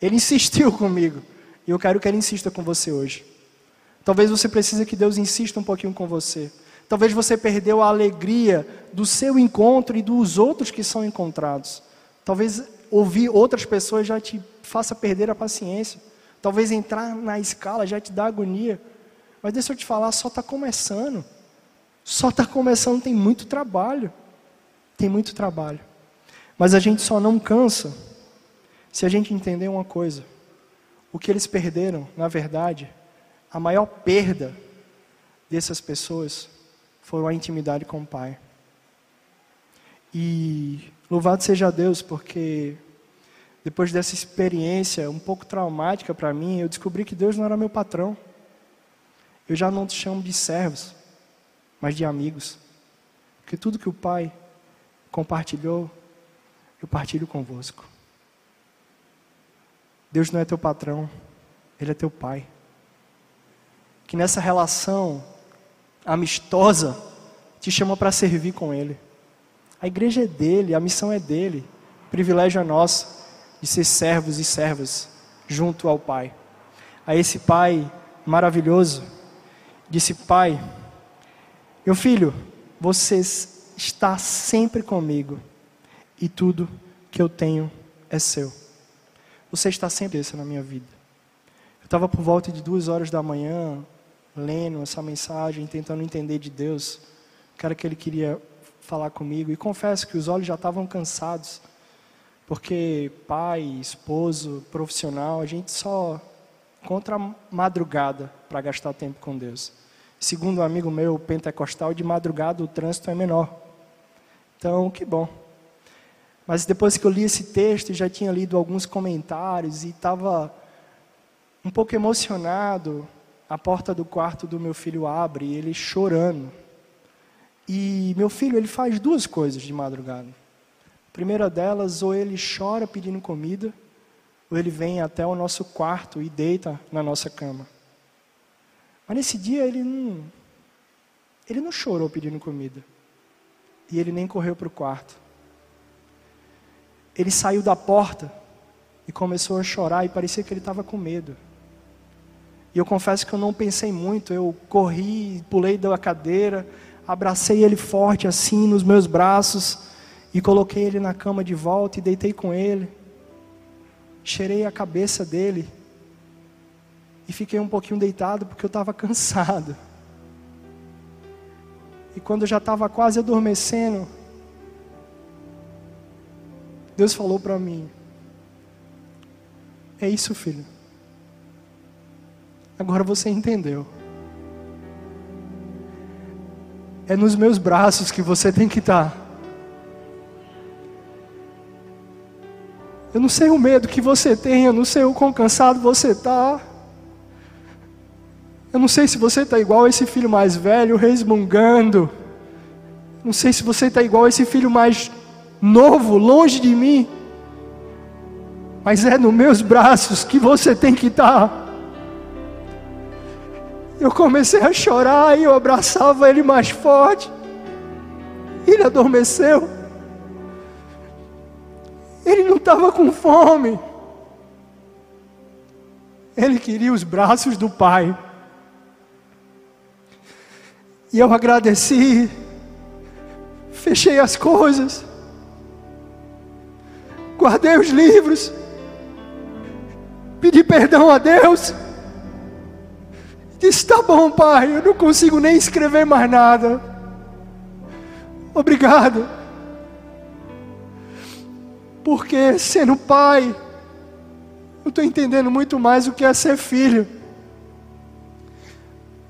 Ele insistiu comigo. E eu quero que ele insista com você hoje. Talvez você precise que Deus insista um pouquinho com você. Talvez você perdeu a alegria do seu encontro e dos outros que são encontrados. Talvez ouvir outras pessoas já te faça perder a paciência. Talvez entrar na escala já te dá agonia. Mas deixa eu te falar, só está começando. Só está começando, tem muito trabalho. Tem muito trabalho. Mas a gente só não cansa se a gente entender uma coisa. O que eles perderam, na verdade, a maior perda dessas pessoas foi a intimidade com o Pai. E louvado seja Deus, porque depois dessa experiência um pouco traumática para mim, eu descobri que Deus não era meu patrão. Eu já não te chamo de servos, mas de amigos. Porque tudo que o Pai compartilhou, eu partilho convosco. Deus não é teu patrão, Ele é teu Pai. Que nessa relação amistosa te chama para servir com Ele. A igreja é dele, a missão é dele, o privilégio é nosso de ser servos e servas junto ao Pai. A esse Pai maravilhoso disse: Pai, meu filho, você está sempre comigo e tudo que eu tenho é seu. Você está sempre isso na minha vida. Eu estava por volta de duas horas da manhã lendo essa mensagem, tentando entender de Deus, o que era que Ele queria falar comigo. E confesso que os olhos já estavam cansados, porque pai, esposo, profissional, a gente só contra a madrugada para gastar tempo com Deus. Segundo um amigo meu pentecostal, de madrugada o trânsito é menor. Então, que bom. Mas depois que eu li esse texto, já tinha lido alguns comentários e estava um pouco emocionado. A porta do quarto do meu filho abre, ele chorando. E meu filho, ele faz duas coisas de madrugada. A primeira delas, ou ele chora pedindo comida, ou ele vem até o nosso quarto e deita na nossa cama. Mas nesse dia ele não, ele não chorou pedindo comida. E ele nem correu para o quarto. Ele saiu da porta e começou a chorar e parecia que ele estava com medo. E eu confesso que eu não pensei muito, eu corri, pulei da cadeira, abracei ele forte assim nos meus braços e coloquei ele na cama de volta e deitei com ele cheirei a cabeça dele e fiquei um pouquinho deitado porque eu estava cansado. E quando eu já estava quase adormecendo, Deus falou para mim: É isso, filho. Agora você entendeu. É nos meus braços que você tem que estar. Eu não sei o medo que você tem, eu não sei o quão cansado você está. Eu não sei se você está igual a esse filho mais velho, resmungando. Não sei se você está igual a esse filho mais novo, longe de mim. Mas é nos meus braços que você tem que estar. Eu comecei a chorar e eu abraçava ele mais forte. Ele adormeceu. Ele não estava com fome. Ele queria os braços do Pai. E eu agradeci, fechei as coisas, guardei os livros, pedi perdão a Deus. Disse: Tá bom, Pai, eu não consigo nem escrever mais nada. Obrigado. Porque sendo pai, eu estou entendendo muito mais o que é ser filho.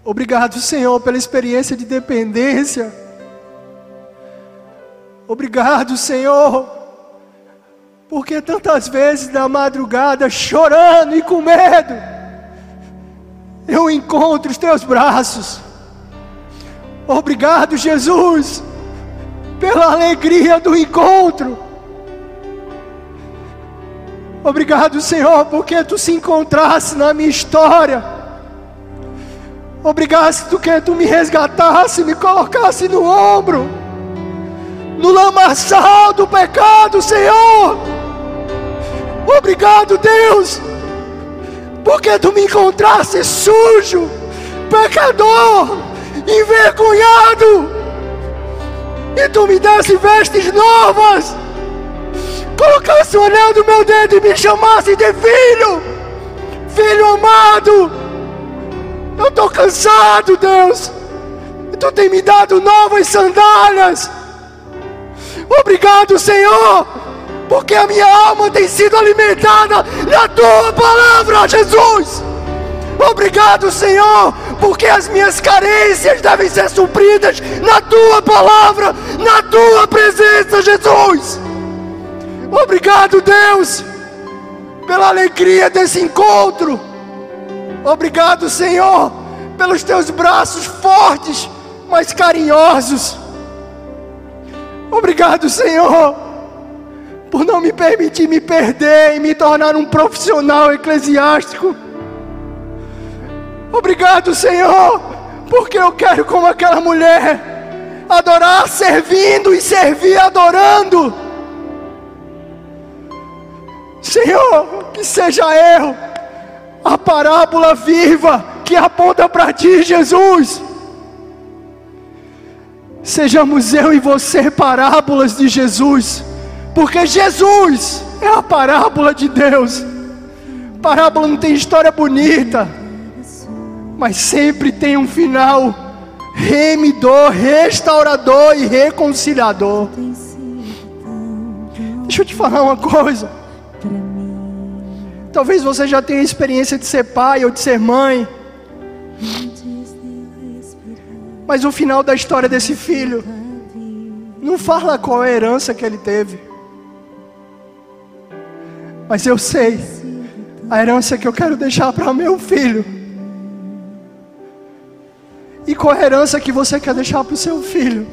Obrigado, Senhor, pela experiência de dependência. Obrigado, Senhor, porque tantas vezes na madrugada, chorando e com medo, eu encontro os teus braços. Obrigado, Jesus, pela alegria do encontro. Obrigado, Senhor, porque tu se encontrasse na minha história. Obrigado porque tu me resgatasse, me colocasse no ombro, no lamaçal do pecado, Senhor. Obrigado, Deus, porque tu me encontrasse sujo, pecador, envergonhado, e tu me desse vestes novas colocasse o anel do meu dedo e me chamasse de filho, filho amado. Eu estou cansado, Deus. Tu tem me dado novas sandálias. Obrigado, Senhor, porque a minha alma tem sido alimentada na tua palavra, Jesus. Obrigado, Senhor, porque as minhas carências devem ser supridas na tua palavra, na tua presença, Jesus. Obrigado, Deus, pela alegria desse encontro. Obrigado, Senhor, pelos teus braços fortes, mas carinhosos. Obrigado, Senhor, por não me permitir me perder e me tornar um profissional eclesiástico. Obrigado, Senhor, porque eu quero, como aquela mulher, adorar servindo e servir adorando. Senhor, que seja eu a parábola viva que aponta para ti, Jesus. Sejamos eu e você parábolas de Jesus, porque Jesus é a parábola de Deus. Parábola não tem história bonita, mas sempre tem um final remidor, restaurador e reconciliador. Deixa eu te falar uma coisa. Talvez você já tenha experiência de ser pai ou de ser mãe. Mas o final da história desse filho não fala qual é a herança que ele teve. Mas eu sei a herança que eu quero deixar para meu filho. E qual é a herança que você quer deixar para o seu filho?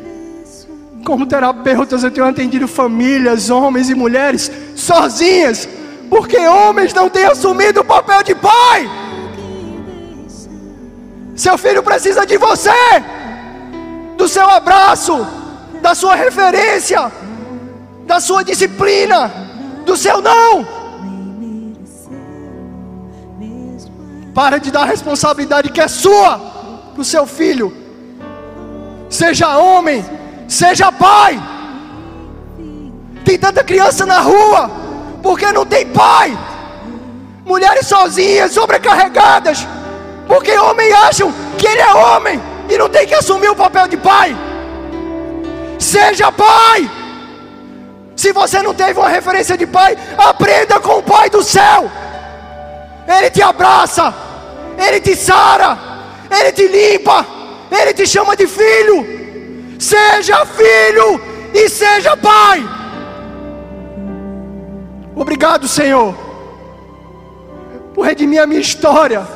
Como terapeutas, eu tenho atendido famílias, homens e mulheres sozinhas porque homens não têm assumido o papel de pai. Seu filho precisa de você, do seu abraço, da sua referência, da sua disciplina, do seu não. Para de dar a responsabilidade que é sua para o seu filho. Seja homem, seja pai. Tem tanta criança na rua porque não tem pai. Mulheres sozinhas, sobrecarregadas, porque homens acham que ele é homem e não tem que assumir o papel de pai. Seja pai. Se você não teve uma referência de pai, aprenda com o pai do céu. Ele te abraça, ele te sara, ele te limpa, ele te chama de filho. Seja filho e seja pai. Obrigado, Senhor, por redimir a minha história.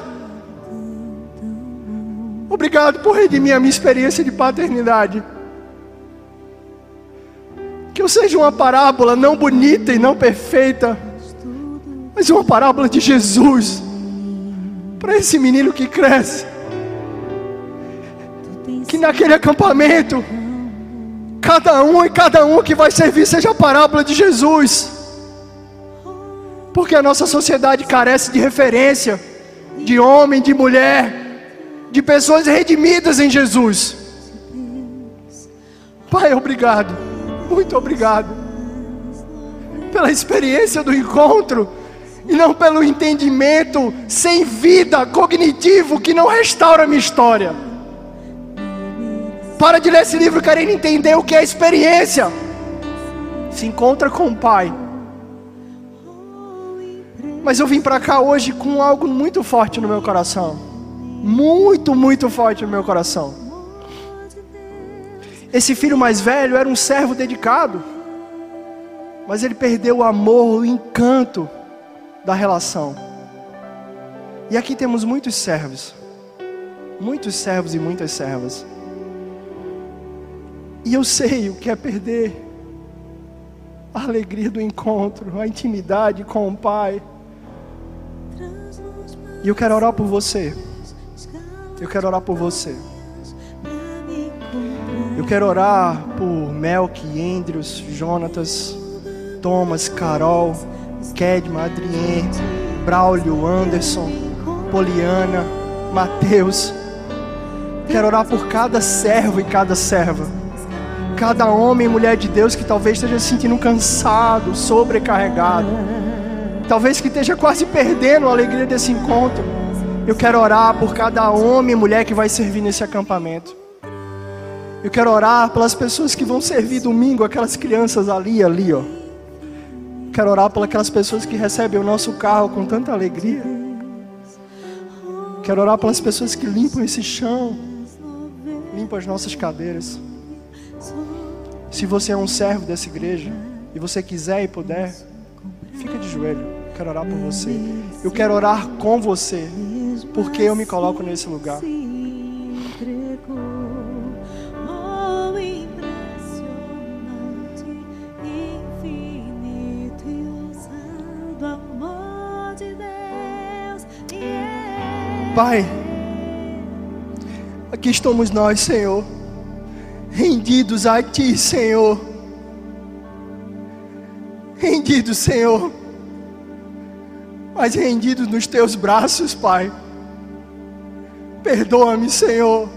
Obrigado por redimir a minha experiência de paternidade. Que eu seja uma parábola não bonita e não perfeita, mas uma parábola de Jesus para esse menino que cresce que naquele acampamento, cada um e cada um que vai servir seja a parábola de Jesus. Porque a nossa sociedade carece de referência, de homem, de mulher, de pessoas redimidas em Jesus. Pai, obrigado, muito obrigado pela experiência do encontro e não pelo entendimento sem vida cognitivo que não restaura a minha história. Para de ler esse livro querendo entender o que é experiência. Se encontra com o Pai. Mas eu vim para cá hoje com algo muito forte no meu coração. Muito, muito forte no meu coração. Esse filho mais velho era um servo dedicado mas ele perdeu o amor, o encanto da relação. E aqui temos muitos servos, muitos servos e muitas servas. E eu sei o que é perder a alegria do encontro, a intimidade com o Pai. E eu quero orar por você. Eu quero orar por você. Eu quero orar por Melk, Andrews, Jonatas. Thomas, Carol, Kedma, Adrienne, Braulio, Anderson, Poliana, Mateus. Quero orar por cada servo e cada serva. Cada homem e mulher de Deus que talvez esteja se sentindo cansado, sobrecarregado. Talvez que esteja quase perdendo a alegria desse encontro. Eu quero orar por cada homem e mulher que vai servir nesse acampamento. Eu quero orar pelas pessoas que vão servir domingo, aquelas crianças ali, ali, ó. Quero orar por aquelas pessoas que recebem o nosso carro com tanta alegria. Quero orar pelas pessoas que limpam esse chão, limpam as nossas cadeiras. Se você é um servo dessa igreja e você quiser e puder, fica de joelho. Quero orar por você. Eu quero orar com você, porque eu me coloco nesse lugar. Pai, aqui estamos nós, Senhor, rendidos a Ti, Senhor. Rendidos, Senhor, mas rendidos nos Teus braços, Pai. Perdoa-me, Senhor.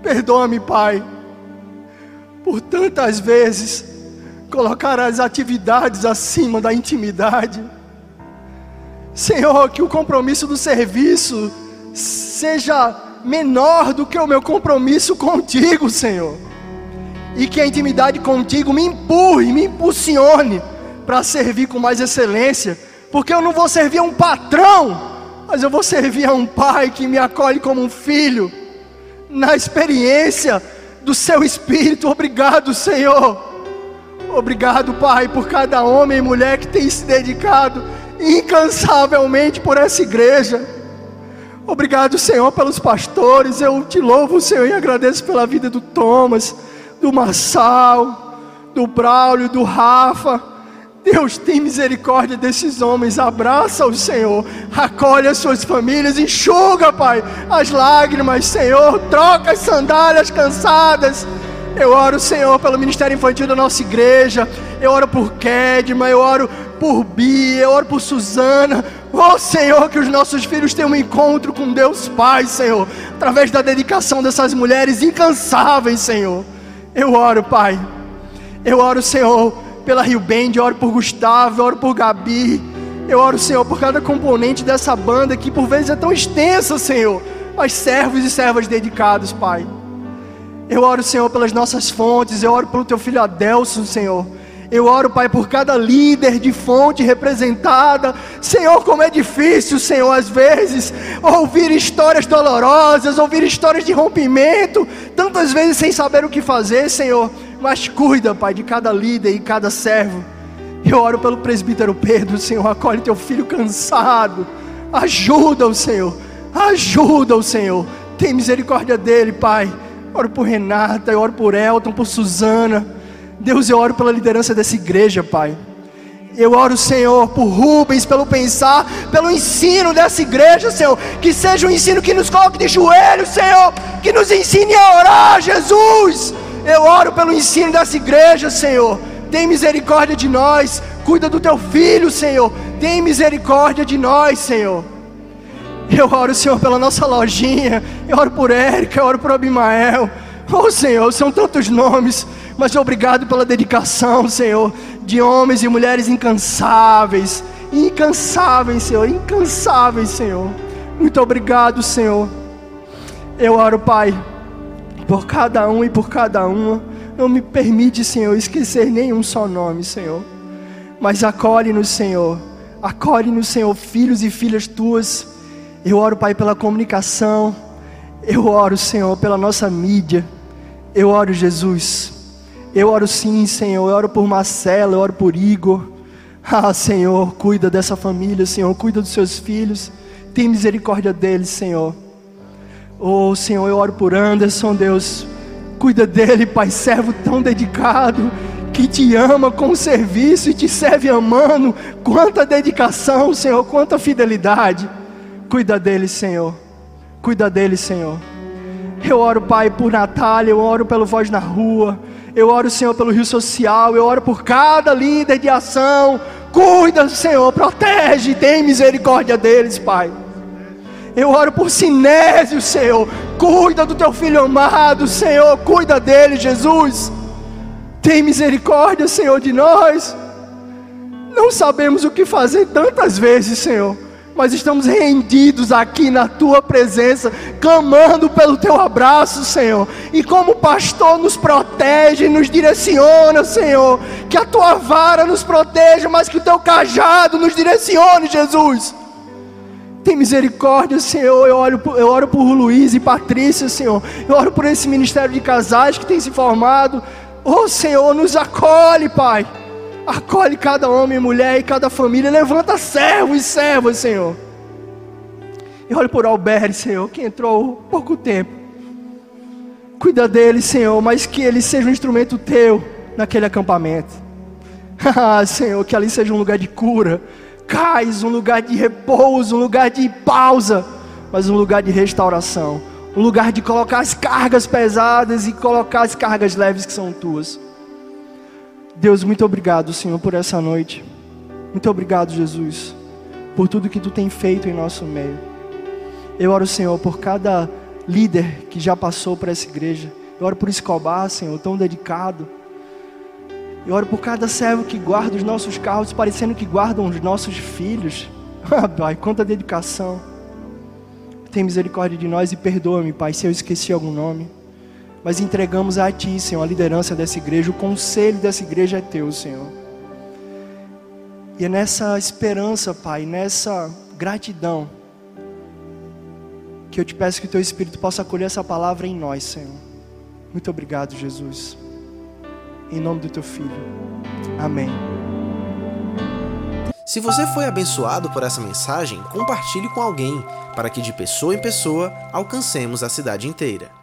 Perdoa-me, Pai, por tantas vezes colocar as atividades acima da intimidade Senhor, que o compromisso do serviço seja menor do que o meu compromisso contigo, Senhor. E que a intimidade contigo me empurre, me impulsione para servir com mais excelência, porque eu não vou servir a um patrão, mas eu vou servir a um pai que me acolhe como um filho, na experiência do seu espírito. Obrigado, Senhor. Obrigado, Pai, por cada homem e mulher que tem se dedicado incansavelmente por essa igreja. Obrigado, Senhor, pelos pastores. Eu te louvo, Senhor, e agradeço pela vida do Thomas, do Marçal, do Braulio, do Rafa. Deus tem misericórdia desses homens, abraça o Senhor, acolhe as suas famílias, enxuga, Pai, as lágrimas, Senhor, troca as sandálias cansadas. Eu oro, Senhor, pelo ministério infantil da nossa igreja. Eu oro por Kedma, eu oro por Bia, eu oro por Suzana. Oh Senhor, que os nossos filhos tenham um encontro com Deus Pai, Senhor, através da dedicação dessas mulheres incansáveis, Senhor. Eu oro, Pai. Eu oro, Senhor, pela Rio Bend, eu oro por Gustavo, eu oro por Gabi. Eu oro, Senhor, por cada componente dessa banda que por vezes é tão extensa, Senhor, mas servos e servas dedicados, Pai. Eu oro, Senhor, pelas nossas fontes, eu oro pelo teu filho Adelson, Senhor. Eu oro, Pai, por cada líder de fonte representada. Senhor, como é difícil, Senhor, às vezes, ouvir histórias dolorosas, ouvir histórias de rompimento, tantas vezes sem saber o que fazer, Senhor. Mas cuida, Pai, de cada líder e cada servo. Eu oro pelo presbítero Pedro, Senhor, acolhe teu filho cansado. Ajuda o Senhor, ajuda o Senhor. Tem misericórdia dele, Pai. Oro por Renata, eu oro por Elton, por Suzana. Deus, eu oro pela liderança dessa igreja, Pai. Eu oro, Senhor, por Rubens, pelo pensar, pelo ensino dessa igreja, Senhor. Que seja um ensino que nos coloque de joelhos, Senhor. Que nos ensine a orar, Jesus. Eu oro pelo ensino dessa igreja, Senhor. Tem misericórdia de nós. Cuida do teu filho, Senhor. Tem misericórdia de nós, Senhor. Eu oro, Senhor, pela nossa lojinha. Eu oro por Érica, eu oro por Abimael. Oh, Senhor, são tantos nomes. Mas obrigado pela dedicação, Senhor, de homens e mulheres incansáveis. Incansáveis, Senhor, incansáveis, Senhor. Muito obrigado, Senhor. Eu oro, Pai, por cada um e por cada uma. Não me permite, Senhor, esquecer nenhum só nome, Senhor. Mas acolhe-nos, Senhor. Acolhe-nos, Senhor, filhos e filhas tuas eu oro, Pai, pela comunicação. Eu oro, Senhor, pela nossa mídia. Eu oro, Jesus. Eu oro sim, Senhor. Eu oro por Marcelo, eu oro por Igor. Ah, Senhor, cuida dessa família, Senhor. Cuida dos seus filhos. Tem misericórdia deles, Senhor. Oh, Senhor, eu oro por Anderson, Deus. Cuida dele, Pai, servo tão dedicado que te ama com o serviço e te serve amando. Quanta dedicação, Senhor, quanta fidelidade. Cuida deles, Senhor. Cuida deles, Senhor. Eu oro, Pai, por Natália, eu oro pelo Voz na Rua, eu oro, Senhor, pelo Rio Social, eu oro por cada líder de ação. Cuida, Senhor, protege, tem misericórdia deles, Pai. Eu oro por Sinésio, Senhor. Cuida do teu filho amado, Senhor. Cuida dele, Jesus. Tem misericórdia, Senhor, de nós. Não sabemos o que fazer tantas vezes, Senhor mas estamos rendidos aqui na tua presença, clamando pelo teu abraço, Senhor. E como pastor nos protege, nos direciona, Senhor. Que a tua vara nos proteja, mas que o teu cajado nos direcione, Jesus. Tem misericórdia, Senhor. Eu oro, eu oro por Luiz e Patrícia, Senhor. Eu oro por esse ministério de casais que tem se formado. Oh, Senhor, nos acolhe, Pai. Acolhe cada homem e mulher e cada família. Levanta servos e servas, Senhor. E olhe por Alberto, Senhor, que entrou há pouco tempo. Cuida dele, Senhor, mas que ele seja um instrumento teu naquele acampamento. Ah, Senhor, que ali seja um lugar de cura, cais, um lugar de repouso, um lugar de pausa, mas um lugar de restauração, um lugar de colocar as cargas pesadas e colocar as cargas leves que são tuas. Deus, muito obrigado, Senhor, por essa noite. Muito obrigado, Jesus, por tudo que tu tem feito em nosso meio. Eu oro, Senhor, por cada líder que já passou por essa igreja. Eu oro por Escobar, Senhor, tão dedicado. Eu oro por cada servo que guarda os nossos carros, parecendo que guardam os nossos filhos. Ah, Pai, quanta dedicação. Tem misericórdia de nós e perdoa-me, Pai, se eu esqueci algum nome mas entregamos a Ti, Senhor, a liderança dessa igreja, o conselho dessa igreja é Teu, Senhor. E é nessa esperança, Pai, nessa gratidão, que eu te peço que o Teu Espírito possa acolher essa palavra em nós, Senhor. Muito obrigado, Jesus. Em nome do Teu Filho. Amém. Se você foi abençoado por essa mensagem, compartilhe com alguém, para que de pessoa em pessoa alcancemos a cidade inteira.